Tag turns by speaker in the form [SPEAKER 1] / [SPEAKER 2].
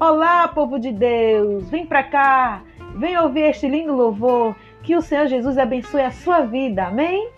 [SPEAKER 1] Olá, povo de Deus, vem para cá, vem ouvir este lindo louvor. Que o Senhor Jesus abençoe a sua vida, amém?